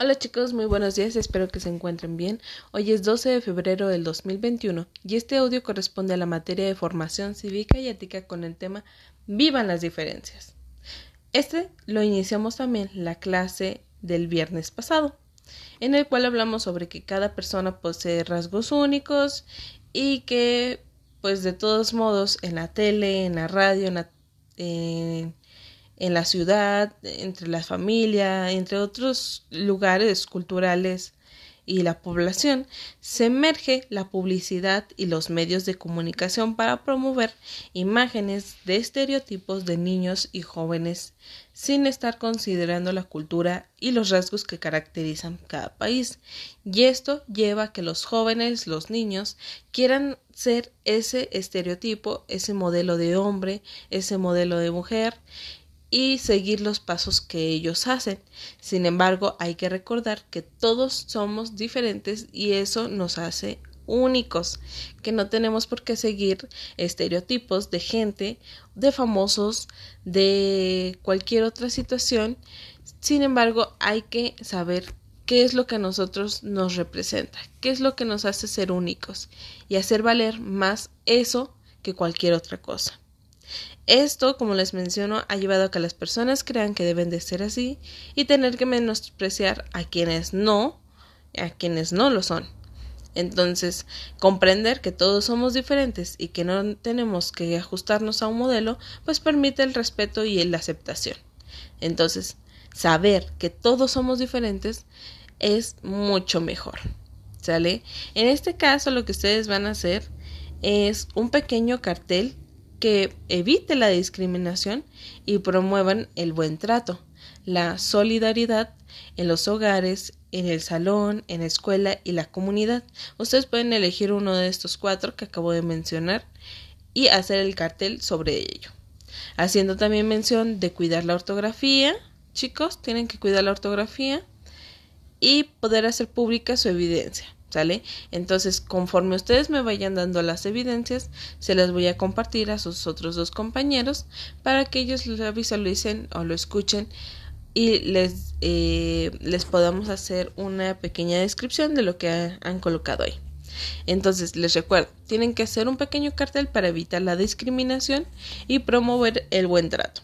Hola chicos, muy buenos días, espero que se encuentren bien. Hoy es 12 de febrero del 2021 y este audio corresponde a la materia de formación cívica y ética con el tema Vivan las diferencias. Este lo iniciamos también la clase del viernes pasado, en el cual hablamos sobre que cada persona posee rasgos únicos y que pues de todos modos en la tele, en la radio, en la, en la ciudad, entre la familia, entre otros lugares culturales y la población, se emerge la publicidad y los medios de comunicación para promover imágenes de estereotipos de niños y jóvenes sin estar considerando la cultura y los rasgos que caracterizan cada país. Y esto lleva a que los jóvenes, los niños, quieran ser ese estereotipo, ese modelo de hombre, ese modelo de mujer, y seguir los pasos que ellos hacen. Sin embargo, hay que recordar que todos somos diferentes y eso nos hace únicos, que no tenemos por qué seguir estereotipos de gente, de famosos, de cualquier otra situación. Sin embargo, hay que saber qué es lo que a nosotros nos representa, qué es lo que nos hace ser únicos y hacer valer más eso que cualquier otra cosa. Esto, como les menciono, ha llevado a que las personas crean que deben de ser así y tener que menospreciar a quienes no, a quienes no lo son. Entonces, comprender que todos somos diferentes y que no tenemos que ajustarnos a un modelo, pues permite el respeto y la aceptación. Entonces, saber que todos somos diferentes es mucho mejor. ¿Sale? En este caso, lo que ustedes van a hacer es un pequeño cartel que evite la discriminación y promuevan el buen trato, la solidaridad en los hogares, en el salón, en la escuela y la comunidad. Ustedes pueden elegir uno de estos cuatro que acabo de mencionar y hacer el cartel sobre ello. Haciendo también mención de cuidar la ortografía. Chicos, tienen que cuidar la ortografía y poder hacer pública su evidencia. ¿Sale? Entonces, conforme ustedes me vayan dando las evidencias, se las voy a compartir a sus otros dos compañeros para que ellos lo visualicen o lo escuchen y les, eh, les podamos hacer una pequeña descripción de lo que han colocado ahí. Entonces, les recuerdo, tienen que hacer un pequeño cartel para evitar la discriminación y promover el buen trato,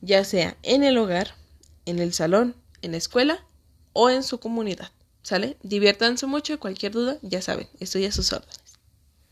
ya sea en el hogar, en el salón, en la escuela o en su comunidad. ¿Sale? Diviértanse mucho y cualquier duda, ya saben, estoy a sus órdenes.